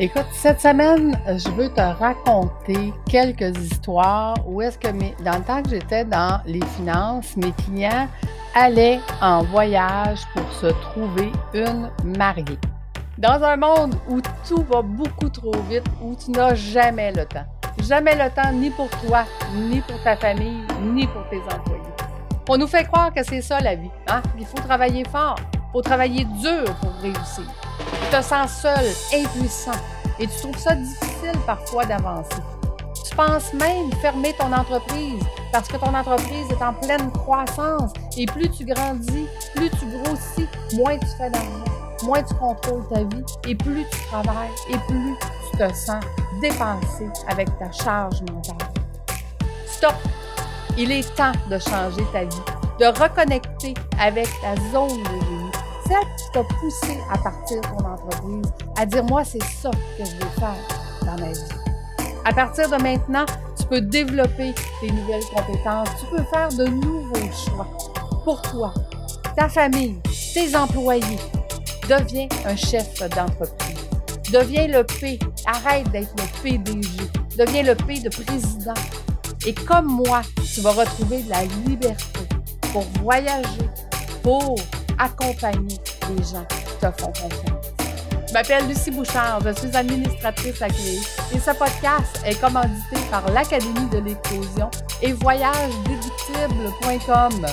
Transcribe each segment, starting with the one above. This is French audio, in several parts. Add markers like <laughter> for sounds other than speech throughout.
Écoute, cette semaine, je veux te raconter quelques histoires où est-ce que dans le temps que j'étais dans les finances, mes clients allaient en voyage pour se trouver une mariée. Dans un monde où tout va beaucoup trop vite, où tu n'as jamais le temps. Jamais le temps ni pour toi, ni pour ta famille, ni pour tes employés. On nous fait croire que c'est ça la vie. Hein? Il faut travailler fort, il faut travailler dur pour réussir. Tu te sens seul, impuissant, et tu trouves ça difficile parfois d'avancer. Tu penses même fermer ton entreprise parce que ton entreprise est en pleine croissance et plus tu grandis, plus tu grossis, moins tu fais d'argent, moins tu contrôles ta vie et plus tu travailles et plus tu te sens dépassé avec ta charge mentale. Stop! Il est temps de changer ta vie, de reconnecter avec ta zone de génie celle qui t'a poussé à partir de ton entreprise, à dire moi, c'est ça que je veux faire dans ma vie. À partir de maintenant, tu peux développer tes nouvelles compétences, tu peux faire de nouveaux choix pour toi, ta famille, tes employés. Deviens un chef d'entreprise. Deviens le P. Arrête d'être le PDG. Deviens le P de président. Et comme moi, tu vas retrouver de la liberté pour voyager, pour accompagner les gens qui te font confiance. Je m'appelle Lucie Bouchard, je suis administratrice à et ce podcast est commandité par l'Académie de l'éclosion et voyagedéductible.com.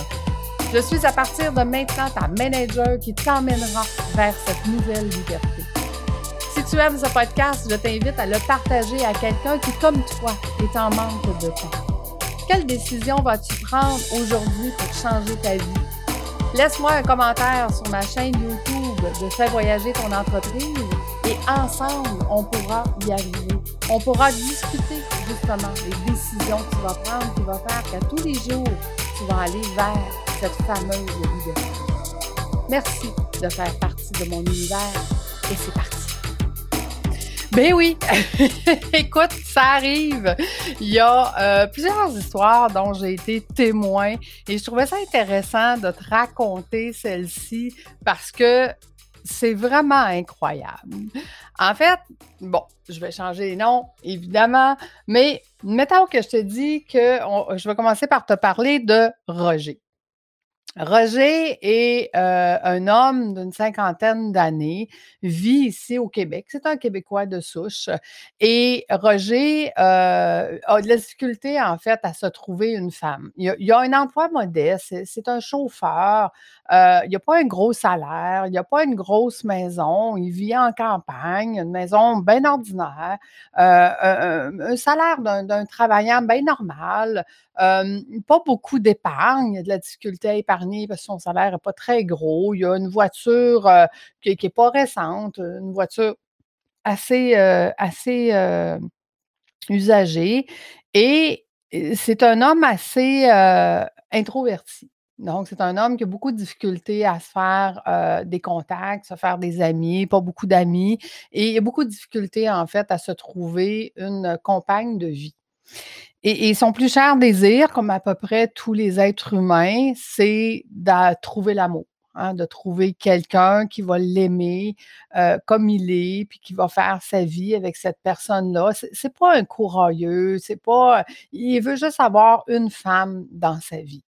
Je suis à partir de maintenant ta manager qui t'emmènera vers cette nouvelle liberté. Si tu aimes ce podcast, je t'invite à le partager à quelqu'un qui, comme toi, est en manque de temps. Quelle décision vas-tu prendre aujourd'hui pour changer ta vie? Laisse-moi un commentaire sur ma chaîne YouTube de Fais voyager ton entreprise et ensemble, on pourra y arriver. On pourra discuter justement des décisions que tu vas prendre qui vont faire qu'à tous les jours, tu vas aller vers cette fameuse liberté. Merci de faire partie de mon univers et c'est parti. Ben oui, <laughs> écoute, ça arrive. Il y a euh, plusieurs histoires dont j'ai été témoin et je trouvais ça intéressant de te raconter celle-ci parce que c'est vraiment incroyable. En fait, bon, je vais changer les noms, évidemment, mais mettons que je te dis que je vais commencer par te parler de Roger. Roger est euh, un homme d'une cinquantaine d'années, vit ici au Québec. C'est un Québécois de souche. Et Roger euh, a de la difficulté, en fait, à se trouver une femme. Il a, un emploi modeste, c'est un chauffeur. Euh, il n'a pas un gros salaire, il n'a pas une grosse maison, il vit en campagne, une maison bien ordinaire, un, salaire d'un travaillant bien normal, pas beaucoup d'épargne, il a de la difficulté à épargner parce que son salaire n'est pas très gros. Il y a une voiture qui n'est pas récente, une voiture assez, assez usagée. Et c'est un homme assez introverti. Donc, c'est un homme qui a beaucoup de difficultés à se faire des contacts, se faire des amis, pas beaucoup d'amis, et il a beaucoup de difficultés, en fait, à se trouver une compagne de vie. Et, son plus cher désir, comme à peu près tous les êtres humains, c'est de trouver l'amour. Hein, de trouver quelqu'un qui va l'aimer euh, comme il est, puis qui va faire sa vie avec cette personne-là. C'est pas un courageux, c'est pas. Il veut juste avoir une femme dans sa vie.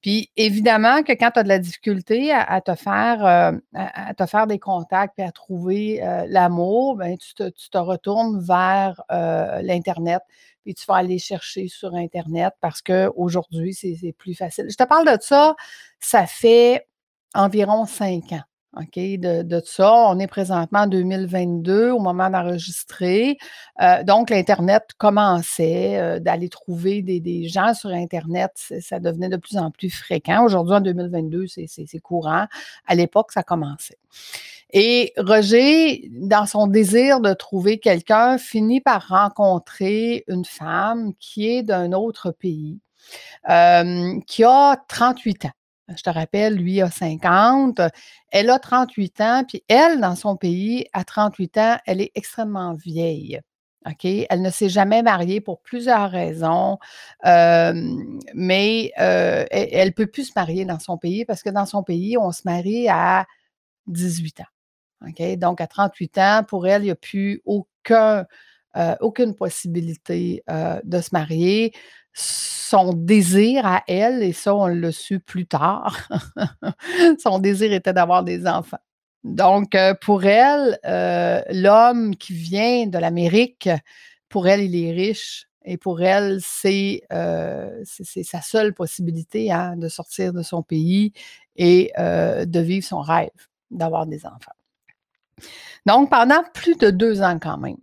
Puis évidemment que quand tu as de la difficulté à, te faire euh, à, te faire des contacts et à trouver euh, l'amour, ben tu tu te, retournes vers l'Internet puis tu vas aller chercher sur Internet parce qu'aujourd'hui, c'est plus facile. Je te parle de ça, ça fait environ cinq ans. OK, de, de ça. On est présentement en 2022 au moment d'enregistrer. Euh, donc, l'Internet commençait euh, d'aller trouver des, des, gens sur Internet. Ça devenait de plus en plus fréquent. Aujourd'hui, en 2022, c'est courant. À l'époque, ça commençait. Et Roger, dans son désir de trouver quelqu'un, finit par rencontrer une femme qui est d'un autre pays, euh, qui a 38 ans. Je te rappelle, lui a 50, elle a 38 ans, puis elle, dans son pays, à 38 ans, elle est extrêmement vieille. Elle ne s'est jamais mariée pour plusieurs raisons, mais euh, elle ne peut plus se marier dans son pays parce que dans son pays, on se marie à 18 ans. Donc, à 38 ans, pour elle, il n'y a plus euh, aucune possibilité euh, de se marier. Son désir à elle, et ça, on l'a su plus tard, <laughs> son désir était d'avoir des enfants. Donc, euh, pour elle, l'homme qui vient de l'Amérique, pour elle, il est riche. Et pour elle, c'est sa seule possibilité hein, de sortir de son pays et de vivre son rêve d'avoir des enfants. Donc, pendant plus de deux ans quand même,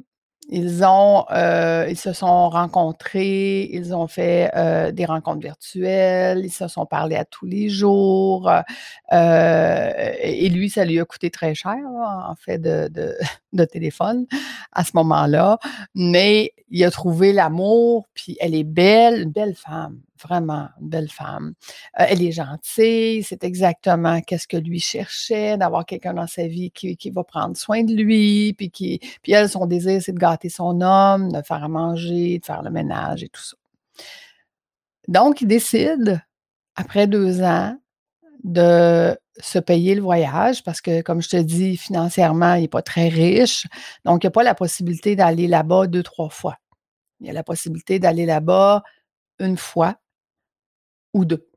ils ont, euh, ils se sont rencontrés, ils ont fait euh, des rencontres virtuelles, ils se sont parlé à tous les jours. Euh, et lui, ça lui a coûté très cher, en fait, de, de, de, téléphone à ce moment-là. Mais il a trouvé l'amour, puis elle est belle, une belle femme vraiment une belle femme. Euh, elle est gentille, c'est exactement qu'est-ce que lui cherchait, d'avoir quelqu'un dans sa vie qui, va prendre soin de lui, puis qui, puis elle, son désir, c'est de gâter son homme, de faire à manger, de faire le ménage et tout ça. Donc, il décide, après deux ans, de se payer le voyage parce que, comme je te dis, financièrement, il n'est pas très riche. Donc, il n'y a pas la possibilité d'aller là-bas deux, trois fois. Il y a la possibilité d'aller là-bas une fois ou deux.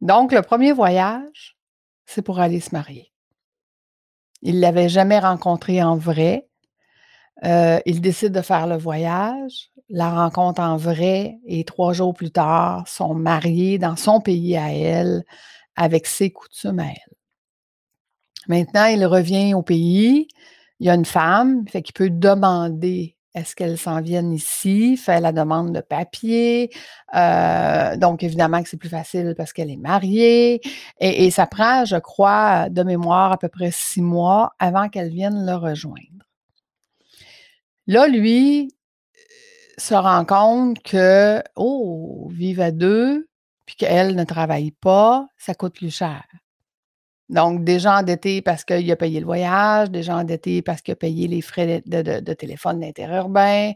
Donc, le premier voyage, c'est pour aller se marier. Il ne l'avait jamais rencontré en vrai. Euh, il décide de faire le voyage, la rencontre en vrai, et trois jours plus tard, sont mariés dans son pays à elle, avec ses coutumes à elle. Maintenant, il revient au pays. Il y a une femme, fait qu'il peut demander est-ce qu'elle s'en vienne ici, fait la demande de papier. Euh, donc, évidemment que c'est plus facile parce qu'elle est mariée. Et, ça prend, je crois, de mémoire à peu près six mois avant qu'elle vienne le rejoindre. Là, lui se rend compte que, oh, vivre à deux, puis qu'elle ne travaille pas, ça coûte plus cher. Donc, déjà endetté parce qu'il a payé le voyage, déjà endetté parce qu'il a payé les frais de, téléphone d'interurbain.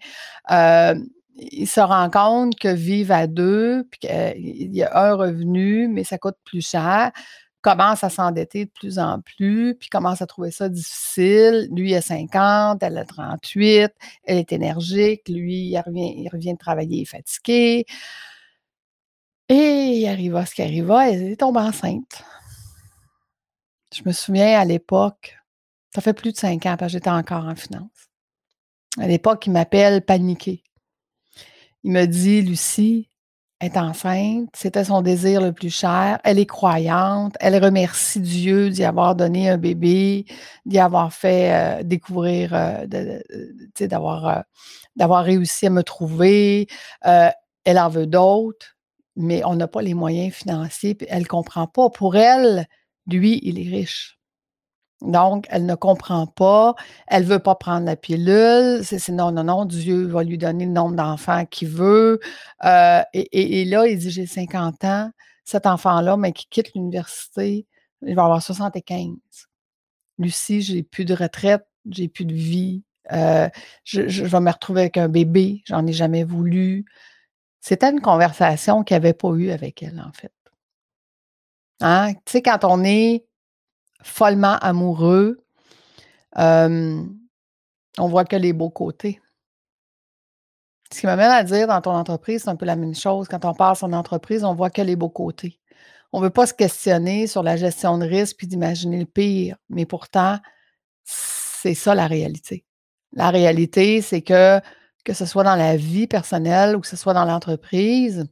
Euh, il se rend compte que vivre à deux, puis qu'il y a un revenu, mais ça coûte plus cher, commence à s'endetter de plus en plus, puis commence à trouver ça difficile. Lui, a 50, elle a 38, elle est énergique, lui, il revient, il revient de travailler, il est fatigué. Et il arriva ce qui arriva, elle tombe enceinte. Je me souviens à l'époque, ça fait plus de cinq ans, parce que j'étais encore en finance. À l'époque, il m'appelle paniqué. Il me dit, Lucie est enceinte, c'était son désir le plus cher, elle est croyante, elle remercie Dieu d'y avoir donné un bébé, d'y avoir fait euh, découvrir, euh, euh, d'avoir réussi à me trouver. elle en veut d'autres, mais on n'a pas les moyens financiers, puis elle ne comprend pas. Pour elle, lui, il est riche. Donc, elle ne comprend pas, elle ne veut pas prendre la pilule, c'est non, non, non, Dieu va lui donner le nombre d'enfants qu'il veut. Euh, et, là, il dit, j'ai 50 ans, cet enfant-là, mais qui quitte l'université, il va avoir 75. Lucie, j'ai plus de retraite, j'ai plus de vie, euh, je, je, vais me retrouver avec un bébé, j'en ai jamais voulu. C'était une conversation qu'il n'avait pas eue avec elle, en fait. Hein? Tu sais, quand on est follement amoureux, on voit que les beaux côtés. Ce qui m'amène à dire dans ton entreprise, c'est un peu la même chose. Quand on parle son entreprise, on voit que les beaux côtés. On ne veut pas se questionner sur la gestion de risque puis d'imaginer le pire, mais pourtant, c'est ça la réalité. La réalité, c'est que que ce soit dans la vie personnelle ou que ce soit dans l'entreprise,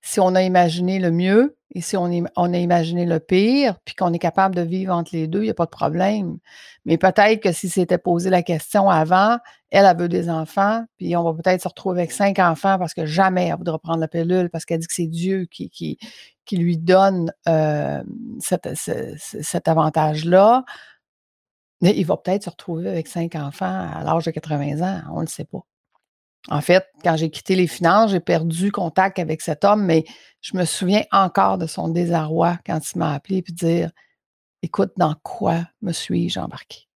si on a imaginé le mieux et si on, a imaginé le pire, puis qu'on est capable de vivre entre les deux, il n'y a pas de problème. Mais peut-être que si c'était posé la question avant, elle, a veut des enfants, puis on va peut-être se retrouver avec cinq enfants parce que jamais elle voudra prendre la pilule parce qu'elle dit que c'est Dieu qui, lui donne euh, cet avantage-là. Mais il va peut-être se retrouver avec cinq enfants à l'âge de 80 ans, on ne le sait pas. En fait, quand j'ai quitté les finances, j'ai perdu contact avec cet homme, mais je me souviens encore de son désarroi quand il m'a appelé et dire Écoute, dans quoi me suis-je embarqué?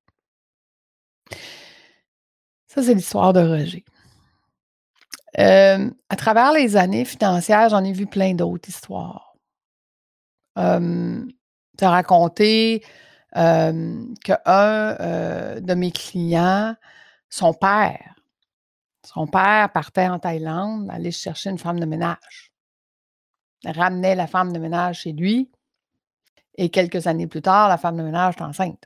Ça, c'est l'histoire de Roger. À travers les années financières, j'en ai vu plein d'autres histoires. Euh, raconté euh, qu'un de mes clients son père. Son père partait en Thaïlande, aller chercher une femme de ménage. Ramenait la femme de ménage chez lui, et quelques années plus tard, la femme de ménage est enceinte.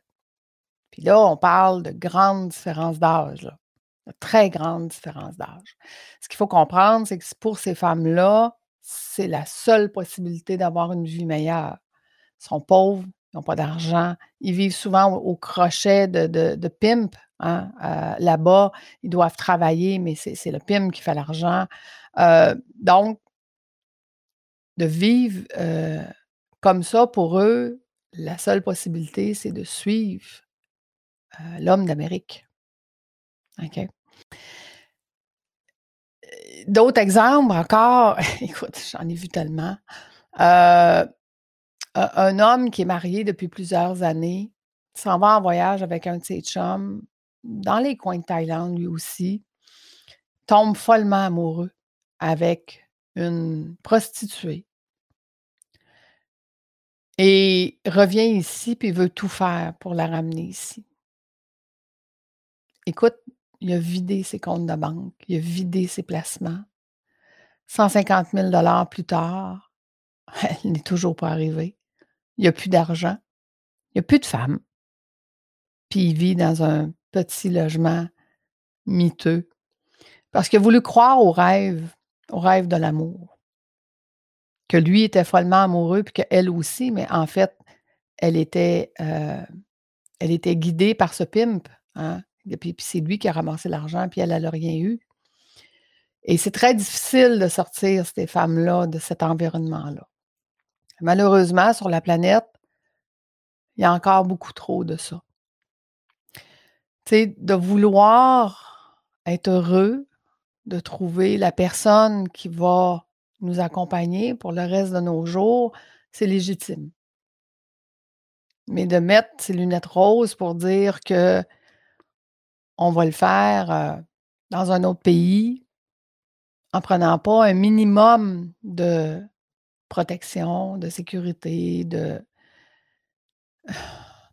Puis là, on parle de grandes différences d'âge, de très grandes différences d'âge. Ce qu'il faut comprendre, c'est que pour ces femmes-là, c'est la seule possibilité d'avoir une vie meilleure. Ils sont pauvres, n'ont pas d'argent, ils vivent souvent au, crochet de, de, pimp. Hein, euh, là-bas, ils doivent travailler, mais c'est le pimp qui fait l'argent. Euh, donc, de vivre euh, comme ça, pour eux, la seule possibilité, c'est de suivre l'homme d'Amérique. OK? D'autres exemples encore, <laughs> écoute, j'en ai vu tellement. Un homme qui est marié depuis plusieurs années s'en va en voyage avec un de ses dans les coins de Thaïlande, lui aussi, tombe follement amoureux avec une prostituée et revient ici puis veut tout faire pour la ramener ici. Écoute, il a vidé ses comptes de banque, il a vidé ses placements. 150 000 plus tard, <laughs> elle n'est toujours pas arrivée. Il n'y a plus d'argent. Il n'y a plus de femme. Puis il vit dans un petit logement miteux. Parce qu'il a voulu croire au rêve, au rêve de l'amour. Que lui était follement amoureux, puis qu'elle aussi, mais en fait, elle était, euh, elle était guidée par ce pimp. Hein? Puis, c'est lui qui a ramassé l'argent, puis elle, n'a rien eu. Et c'est très difficile de sortir ces femmes-là de cet environnement-là. Malheureusement, sur la planète, il y a encore beaucoup trop de ça. Tu sais, de vouloir être heureux, de trouver la personne qui va nous accompagner pour le reste de nos jours, c'est légitime. Mais de mettre ses lunettes roses pour dire que on va le faire euh, dans un autre pays en prenant pas un minimum de protection, de sécurité, de,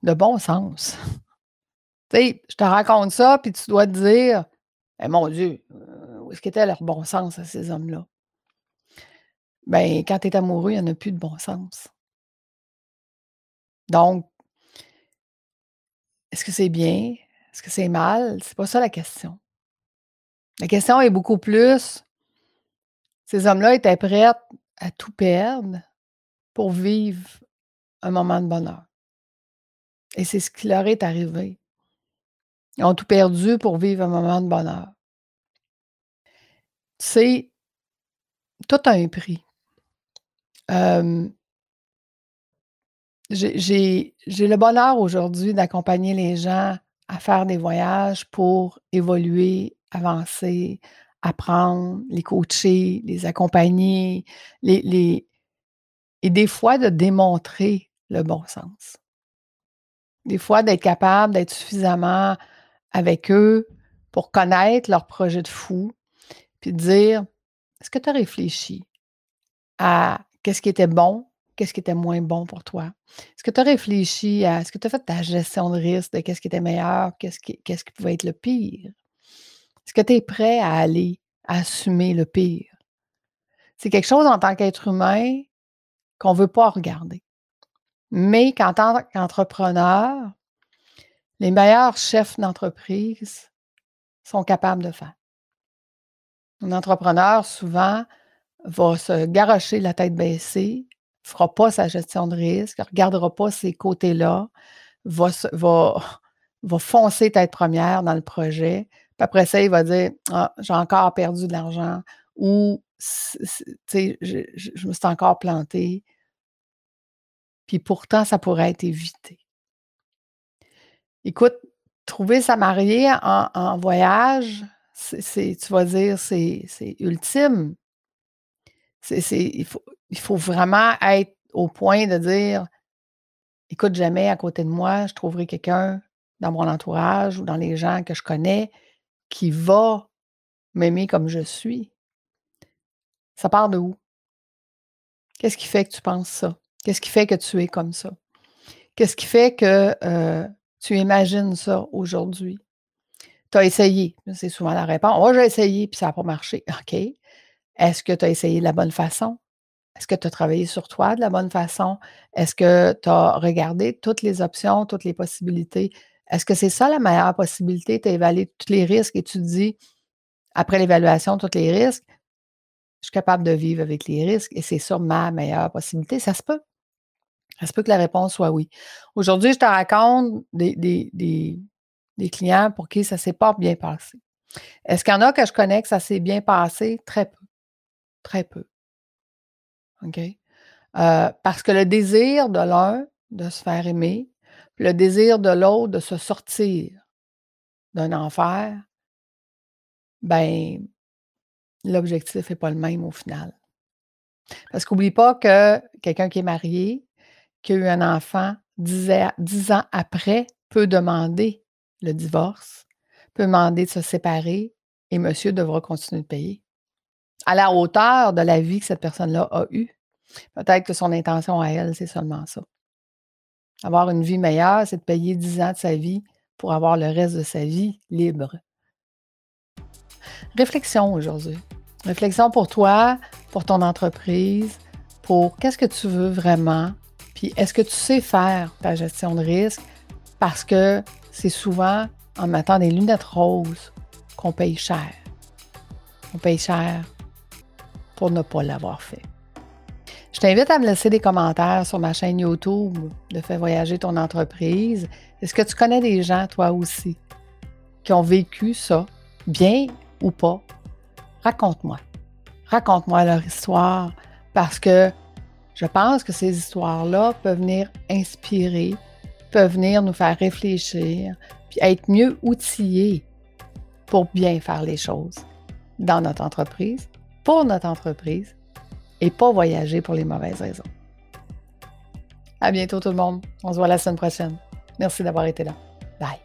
de bon sens. tu sais, je te raconte ça, puis tu dois te dire, eh, mon Dieu, euh, où est-ce qu'était leur bon sens à ces hommes-là? Ben, quand tu es amoureux, il n'y en a plus de bon sens. Donc, est-ce que c'est bien? Est-ce que c'est mal? C'est pas ça la question. La question est beaucoup plus, ces hommes-là étaient prêts à tout perdre pour vivre un moment de bonheur. Et c'est ce qui leur est arrivé. Ils ont tout perdu pour vivre un moment de bonheur. Sais, tout a un prix. j'ai le bonheur aujourd'hui d'accompagner les gens à faire des voyages pour évoluer, avancer, apprendre, les coacher, les accompagner, les, et des fois de démontrer le bon sens. Des fois d'être capable d'être suffisamment avec eux pour connaître leur projet de fou, puis dire, est-ce que tu as réfléchi à qu'est-ce qui était bon, qu'est-ce qui était moins bon pour toi? Est-ce que tu as réfléchi à, est-ce que tu as fait ta gestion de risque de qu'est-ce qui était meilleur, qu'est-ce qui, qu'est-ce qui pouvait être le pire? Est-ce que tu es prêt à aller assumer le pire? C'est quelque chose en tant qu'être humain qu'on ne veut pas regarder. Mais qu'en tant qu'entrepreneur, les meilleurs chefs d'entreprise sont capables de faire. Un entrepreneur, souvent, va se garocher la tête baissée, ne fera pas sa gestion de risque, ne regardera pas ces côtés-là, <laughs> va, foncer tête première dans le projet. Après ça, il va dire ah, j'ai encore perdu de l'argent ou je, je me suis encore planté. Puis pourtant, ça pourrait être évité. Écoute, trouver sa mariée en, voyage, tu vas dire, c'est, ultime. il, faut, il faut vraiment être au point de dire écoute, jamais à côté de moi, je trouverai quelqu'un dans mon entourage ou dans les gens que je connais qui va m'aimer comme je suis. Ça part de où? Qu'est-ce qui fait que tu penses ça? Qu'est-ce qui fait que tu es comme ça? Qu'est-ce qui fait que euh, tu imagines ça aujourd'hui? Tu as essayé. C'est souvent la réponse. Moi, j'ai essayé, puis ça n'a pas marché. <laughs> OK. Est-ce que tu as essayé de la bonne façon? Est-ce que tu as travaillé sur toi de la bonne façon? Est-ce que tu as regardé toutes les options, toutes les possibilités? Est-ce que c'est ça la meilleure possibilité? Tu évalué tous les risques? Et tu te dis, après l'évaluation tous les risques, je suis capable de vivre avec les risques et c'est ça ma meilleure possibilité. Ça se peut. Ça se peut que la réponse soit oui. Aujourd'hui, je te raconte des, des, clients pour qui ça ne s'est pas bien passé. Est-ce qu'il y en a que je connais que ça s'est bien passé? Très peu. Très peu. OK? Euh, parce que le désir de l'un de se faire aimer, le désir de l'autre de se sortir d'un enfer, ben, l'objectif n'est pas le même au final. Parce qu'oublie pas que quelqu'un qui est marié, qui a eu un enfant dix, ans après, peut demander le divorce, peut demander de se séparer et monsieur devra continuer de payer. À la hauteur de la vie que cette personne-là a eue. Peut-être que son intention à elle, c'est seulement ça. Avoir une vie meilleure, c'est de payer dix ans de sa vie pour avoir le reste de sa vie libre. Réflexion aujourd'hui. Réflexion pour toi, pour ton entreprise, pour qu'est-ce que tu veux vraiment, puis est-ce que tu sais faire ta gestion de risque? Parce que c'est souvent en mettant des lunettes roses qu'on paye cher. On paye cher pour ne pas l'avoir fait. Je t'invite à me laisser des commentaires sur ma chaîne YouTube de Fais voyager ton entreprise. Est-ce que tu connais des gens, toi aussi, qui ont vécu ça, bien ou pas? raconte-moi. Raconte-moi leur histoire parce que je pense que ces histoires-là peuvent venir inspirer, peuvent venir nous faire réfléchir, puis être mieux outillés pour bien faire les choses dans notre entreprise, pour notre entreprise et pas voyager pour les mauvaises raisons. À bientôt tout le monde. On se voit la semaine prochaine. Merci d'avoir été là. Bye.